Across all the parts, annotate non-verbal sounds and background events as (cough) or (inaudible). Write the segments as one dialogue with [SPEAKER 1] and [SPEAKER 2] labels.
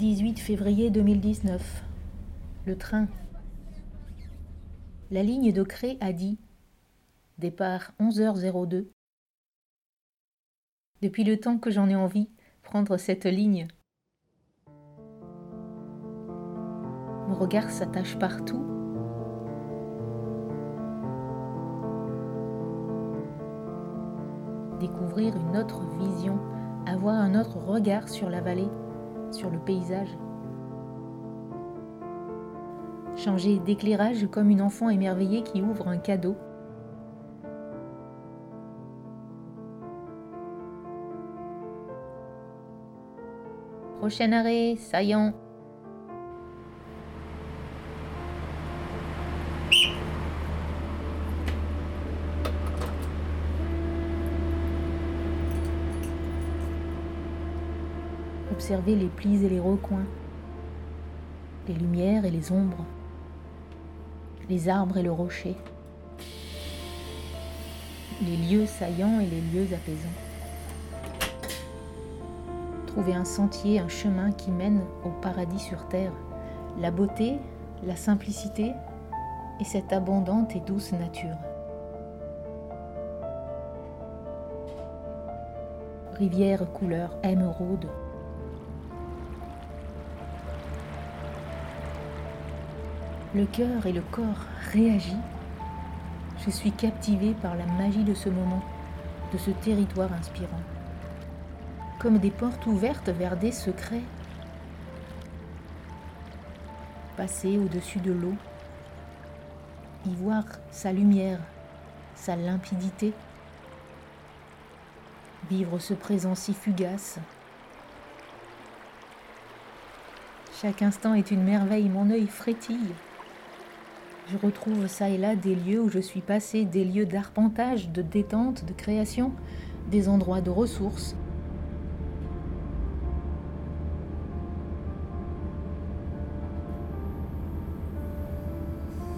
[SPEAKER 1] 18 février 2019. Le train. La ligne de Cré a dit Départ 11h02. Depuis le temps que j'en ai envie, prendre cette ligne. Mon regard s'attache partout. Découvrir une autre vision, avoir un autre regard sur la vallée, sur le paysage. Changer d'éclairage comme une enfant émerveillée qui ouvre un cadeau. Prochain arrêt, saillant. Observer les plis et les recoins, les lumières et les ombres, les arbres et le rocher, les lieux saillants et les lieux apaisants. Trouver un sentier, un chemin qui mène au paradis sur terre, la beauté, la simplicité et cette abondante et douce nature. Rivière couleur émeraude. Le cœur et le corps réagissent. Je suis captivée par la magie de ce moment, de ce territoire inspirant. Comme des portes ouvertes vers des secrets. Passer au-dessus de l'eau, y voir sa lumière, sa limpidité, vivre ce présent si fugace. Chaque instant est une merveille, mon œil frétille. Je retrouve ça et là des lieux où je suis passée, des lieux d'arpentage, de détente, de création, des endroits de ressources.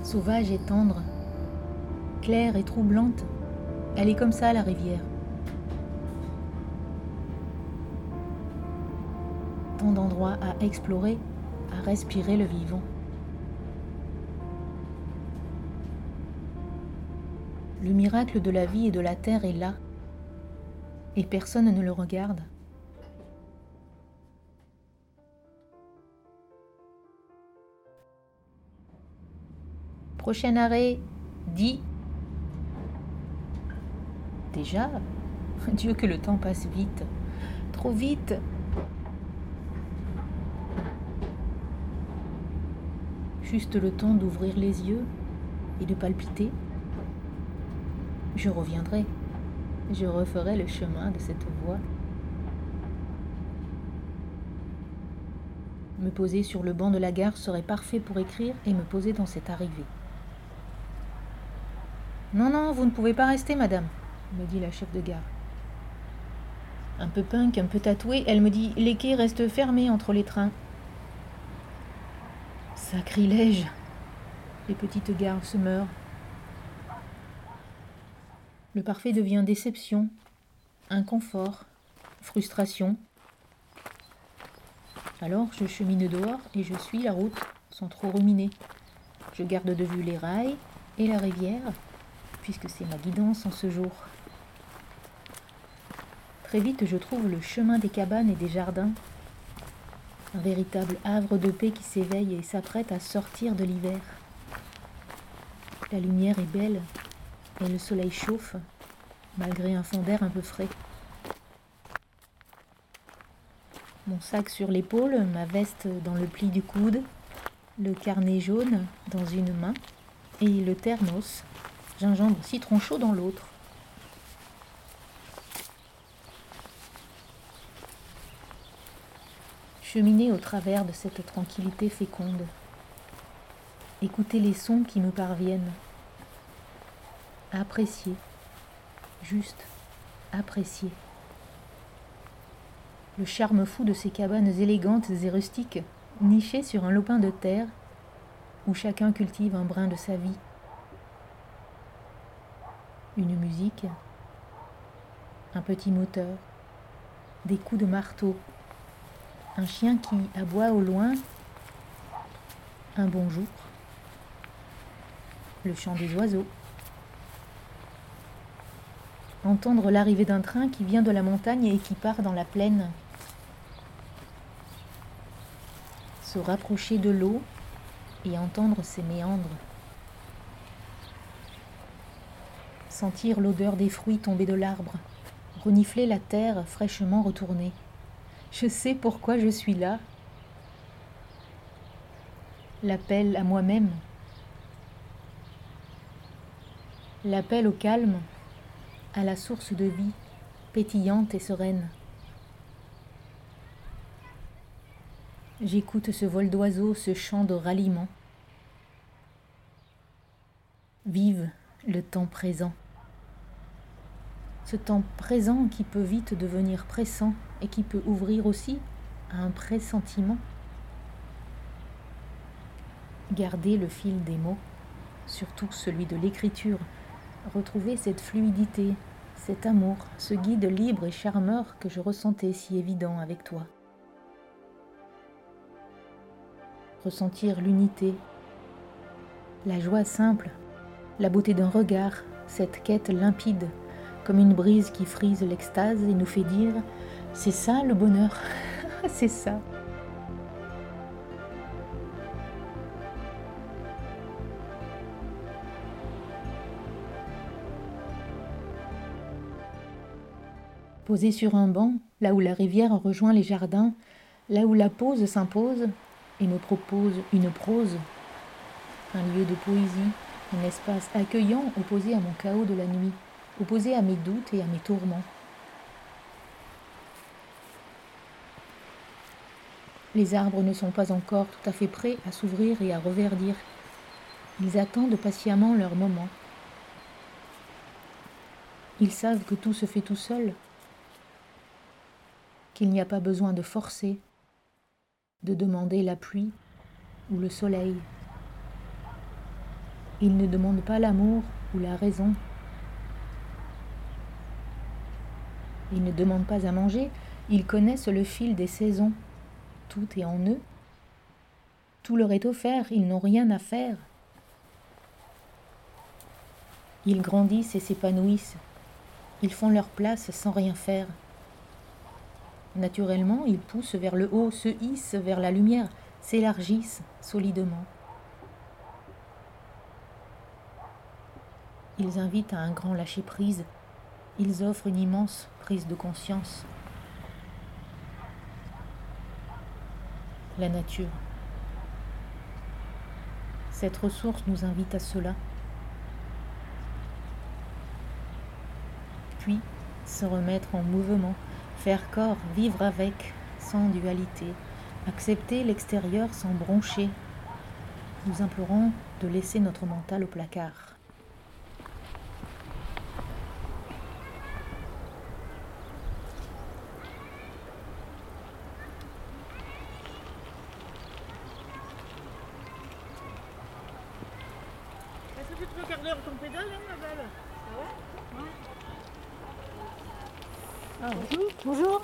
[SPEAKER 1] Sauvage et tendre, claire et troublante, elle est comme ça la rivière. Tant d'endroits à explorer, à respirer le vivant. Le miracle de la vie et de la terre est là, et personne ne le regarde. Prochain arrêt, dit. Déjà (laughs) Dieu que le temps passe vite, trop vite. Juste le temps d'ouvrir les yeux et de palpiter. Je reviendrai. Je referai le chemin de cette voie. Me poser sur le banc de la gare serait parfait pour écrire et me poser dans cette arrivée. Non, non, vous ne pouvez pas rester, madame, me dit la chef de gare. Un peu punk, un peu tatouée, elle me dit Les quais restent fermés entre les trains. Sacrilège Les petites gares se meurent. Le parfait devient déception, inconfort, frustration. Alors je chemine dehors et je suis la route sans trop ruminer. Je garde de vue les rails et la rivière, puisque c'est ma guidance en ce jour. Très vite, je trouve le chemin des cabanes et des jardins, un véritable havre de paix qui s'éveille et s'apprête à sortir de l'hiver. La lumière est belle, et le soleil chauffe, malgré un fond d'air un peu frais. Mon sac sur l'épaule, ma veste dans le pli du coude, le carnet jaune dans une main et le thermos, gingembre citron chaud dans l'autre. Cheminer au travers de cette tranquillité féconde. Écouter les sons qui me parviennent apprécier, juste apprécier. Le charme fou de ces cabanes élégantes et rustiques, nichées sur un lopin de terre, où chacun cultive un brin de sa vie. Une musique, un petit moteur, des coups de marteau, un chien qui aboie au loin, un bonjour, le chant des oiseaux. Entendre l'arrivée d'un train qui vient de la montagne et qui part dans la plaine. Se rapprocher de l'eau et entendre ses méandres. Sentir l'odeur des fruits tombés de l'arbre, renifler la terre fraîchement retournée. Je sais pourquoi je suis là. L'appel à moi-même. L'appel au calme, à la source de vie, pétillante et sereine. J'écoute ce vol d'oiseaux, ce chant de ralliement. Vive le temps présent. Ce temps présent qui peut vite devenir pressant et qui peut ouvrir aussi à un pressentiment. Gardez le fil des mots, surtout celui de l'écriture. Retrouvez cette fluidité, cet amour, ce guide libre et charmeur que je ressentais si évident avec toi. ressentir l'unité, la joie simple, la beauté d'un regard, cette quête limpide, comme une brise qui frise l'extase et nous fait dire C'est ça le bonheur, (laughs) c'est ça. Posé sur un banc, là où la rivière rejoint les jardins, là où la pause s'impose, et me propose une prose, un lieu de poésie, un espace accueillant opposé à mon chaos de la nuit, opposé à mes doutes et à mes tourments. Les arbres ne sont pas encore tout à fait prêts à s'ouvrir et à reverdir. Ils attendent patiemment leur moment. Ils savent que tout se fait tout seul, qu'il n'y a pas besoin de forcer, de demander la pluie ou le soleil. Ils ne demandent pas l'amour ou la raison. Ils ne demandent pas à manger, ils connaissent le fil des saisons. Tout est en eux. Tout leur est offert, ils n'ont rien à faire. Ils grandissent et s'épanouissent. Ils font leur place sans rien faire. Naturellement, ils poussent vers le haut, se hissent vers la lumière, s'élargissent solidement. Ils invitent à un grand lâcher-prise. Ils offrent une immense prise de conscience. La nature. Cette ressource nous invite à cela. Puis se remettre en mouvement Faire corps, vivre avec, sans dualité, accepter l'extérieur sans broncher. Nous implorons de laisser notre mental au placard.
[SPEAKER 2] Ton pédale, hein, ma belle
[SPEAKER 1] Ah, bonjour. Bonjour.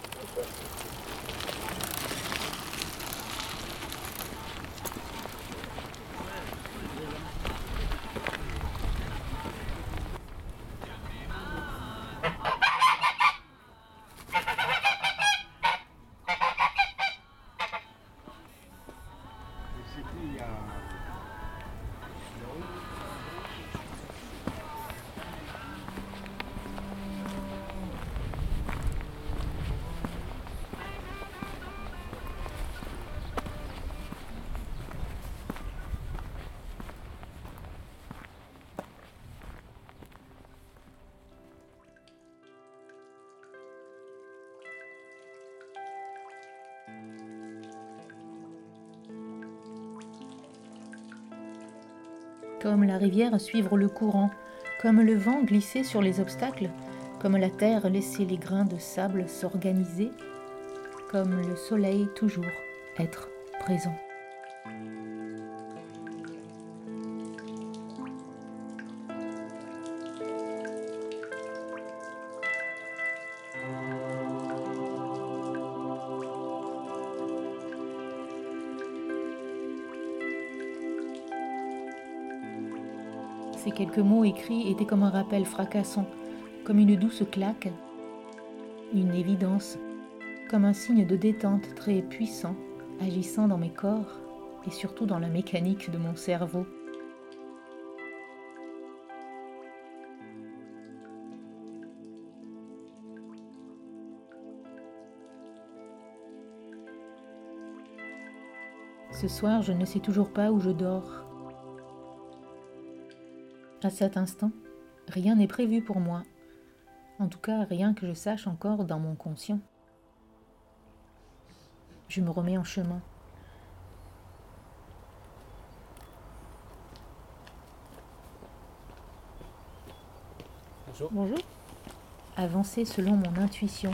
[SPEAKER 1] Comme la rivière suivre le courant, comme le vent glisser sur les obstacles, comme la terre laisser les grains de sable s'organiser, comme le soleil toujours être présent. Quelques mots écrits étaient comme un rappel fracassant, comme une douce claque, une évidence, comme un signe de détente très puissant, agissant dans mes corps et surtout dans la mécanique de mon cerveau. Ce soir, je ne sais toujours pas où je dors. À cet instant, rien n'est prévu pour moi. En tout cas, rien que je sache encore dans mon conscient. Je me remets en chemin.
[SPEAKER 2] Bonjour. Bonjour.
[SPEAKER 1] Avancer selon mon intuition.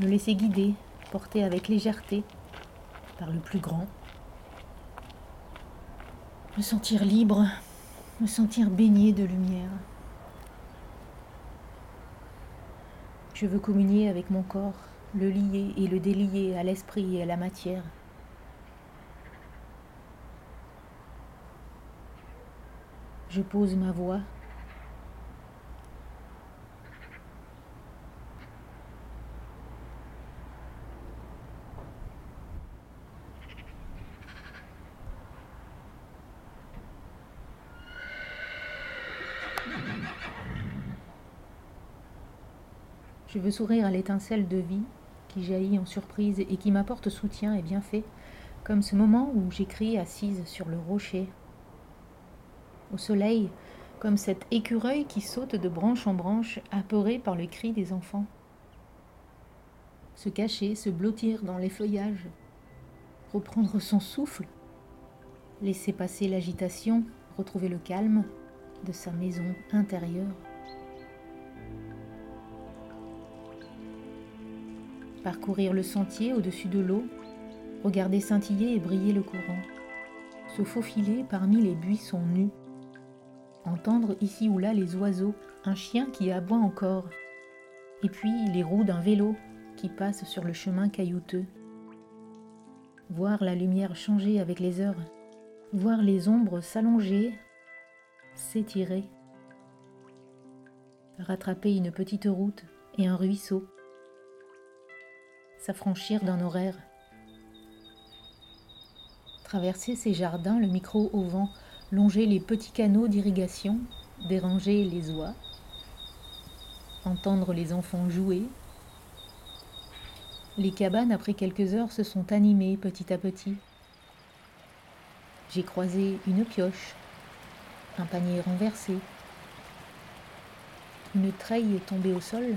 [SPEAKER 1] Me laisser guider, porter avec légèreté par le plus grand. Me sentir libre, me sentir baigné de lumière. Je veux communier avec mon corps, le lier et le délier à l'esprit et à la matière. Je pose ma voix. Je veux sourire à l'étincelle de vie qui jaillit en surprise et qui m'apporte soutien et bienfait, comme ce moment où j'écris assise sur le rocher. Au soleil, comme cet écureuil qui saute de branche en branche, apeuré par le cri des enfants. Se cacher, se blottir dans les feuillages, reprendre son souffle, laisser passer l'agitation, retrouver le calme de sa maison intérieure. Parcourir le sentier au-dessus de l'eau, regarder scintiller et briller le courant, se faufiler parmi les buissons nus, entendre ici ou là les oiseaux, un chien qui aboie encore, et puis les roues d'un vélo qui passe sur le chemin caillouteux. Voir la lumière changer avec les heures, voir les ombres s'allonger, s'étirer, rattraper une petite route et un ruisseau s'affranchir d'un horaire. Traverser ces jardins, le micro au vent, longer les petits canaux d'irrigation, déranger les oies, entendre les enfants jouer. Les cabanes, après quelques heures, se sont animées petit à petit. J'ai croisé une pioche, un panier renversé, une treille tombée au sol.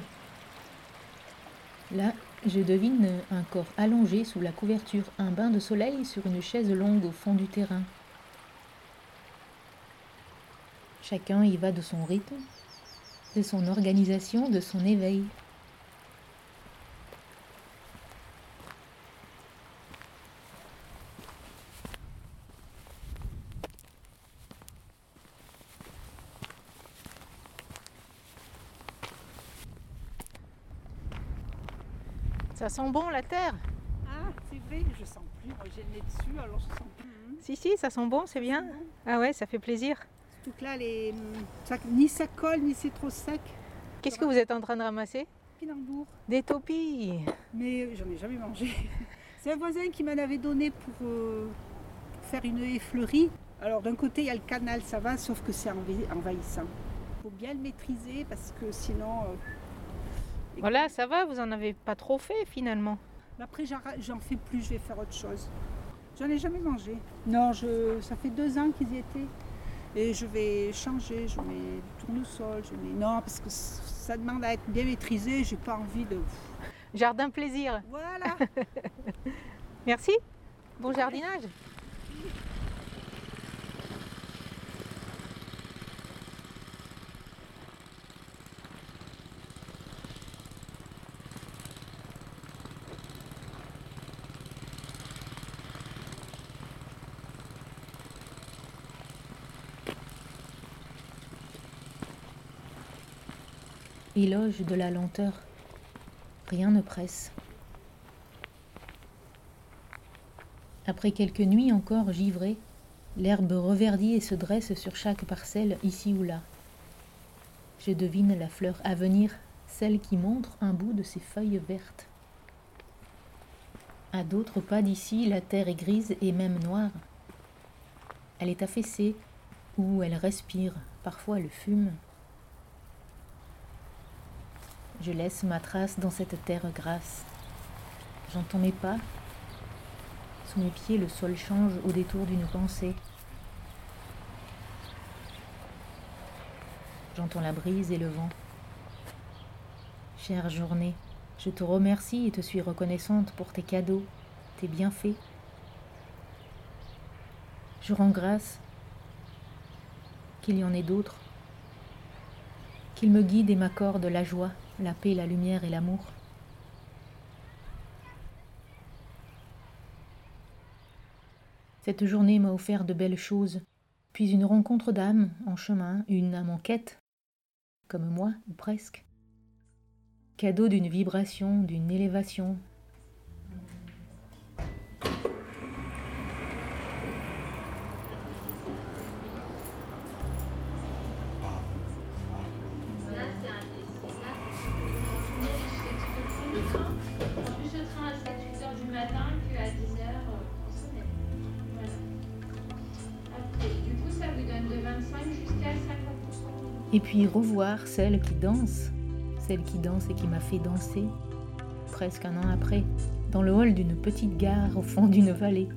[SPEAKER 1] Là, je devine un corps allongé sous la couverture, un bain de soleil sur une chaise longue au fond du terrain. Chacun y va de son rythme, de son organisation, de son éveil. Sent bon la terre
[SPEAKER 2] Ah, c'est vrai, je sens plus. Moi j'ai le nez dessus, alors je sens plus.
[SPEAKER 1] Si, si, ça sent bon, c'est bien. Ah ouais, ça fait plaisir.
[SPEAKER 2] Surtout que là, les... Ça, ni ça colle, ni c'est trop sec.
[SPEAKER 1] Qu'est-ce que vous êtes en train de ramasser?
[SPEAKER 2] Pinambour.
[SPEAKER 1] Des topis
[SPEAKER 2] Mais j'en ai jamais mangé. (laughs) C'est un voisin qui m'en avait donné pour, euh, faire une haie fleurie. Alors d'un côté, il y a le canal, ça va, sauf que c'est envahissant. Il faut bien le maîtriser parce que sinon, euh,
[SPEAKER 1] voilà, ça va, vous en avez pas trop fait finalement.
[SPEAKER 2] Après, j'en fais plus, je vais faire autre chose. J'en ai jamais mangé. Non, je, ça fait deux ans qu'ils y étaient. Et je vais changer, je mets du tournesol, je mets. Non, parce que ça demande à être bien maîtrisé, j'ai pas envie de.
[SPEAKER 1] Jardin plaisir.
[SPEAKER 2] Voilà. (laughs)
[SPEAKER 1] Merci. Bon jardinage. Éloge de la lenteur. Rien ne presse. Après quelques nuits encore givrées, l'herbe reverdit et se dresse sur chaque parcelle ici ou là. Je devine la fleur à venir, celle qui montre un bout de ses feuilles vertes. À d'autres pas d'ici, la terre est grise et même noire. Elle est affaissée, ou elle respire, parfois elle fume. Je laisse ma trace dans cette terre grasse. J'entends mes pas. Sous mes pieds, le sol change au détour d'une pensée. J'entends la brise et le vent. Chère journée, je te remercie et te suis reconnaissante pour tes cadeaux, tes bienfaits. Je rends grâce qu'il y en ait d'autres, qu'il me guide et m'accorde la joie, la paix, la lumière et l'amour. Cette journée m'a offert de belles choses, puis une rencontre d'âmes en chemin, une âme en quête, comme moi, ou presque. Cadeau d'une vibration, d'une élévation. Et puis revoir celle qui danse, celle qui danse et qui m'a fait danser, presque un an après, dans le hall d'une petite gare au fond d'une vallée.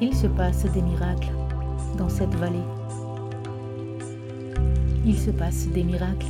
[SPEAKER 1] Il se passe des miracles dans cette vallée. Il se passe des miracles.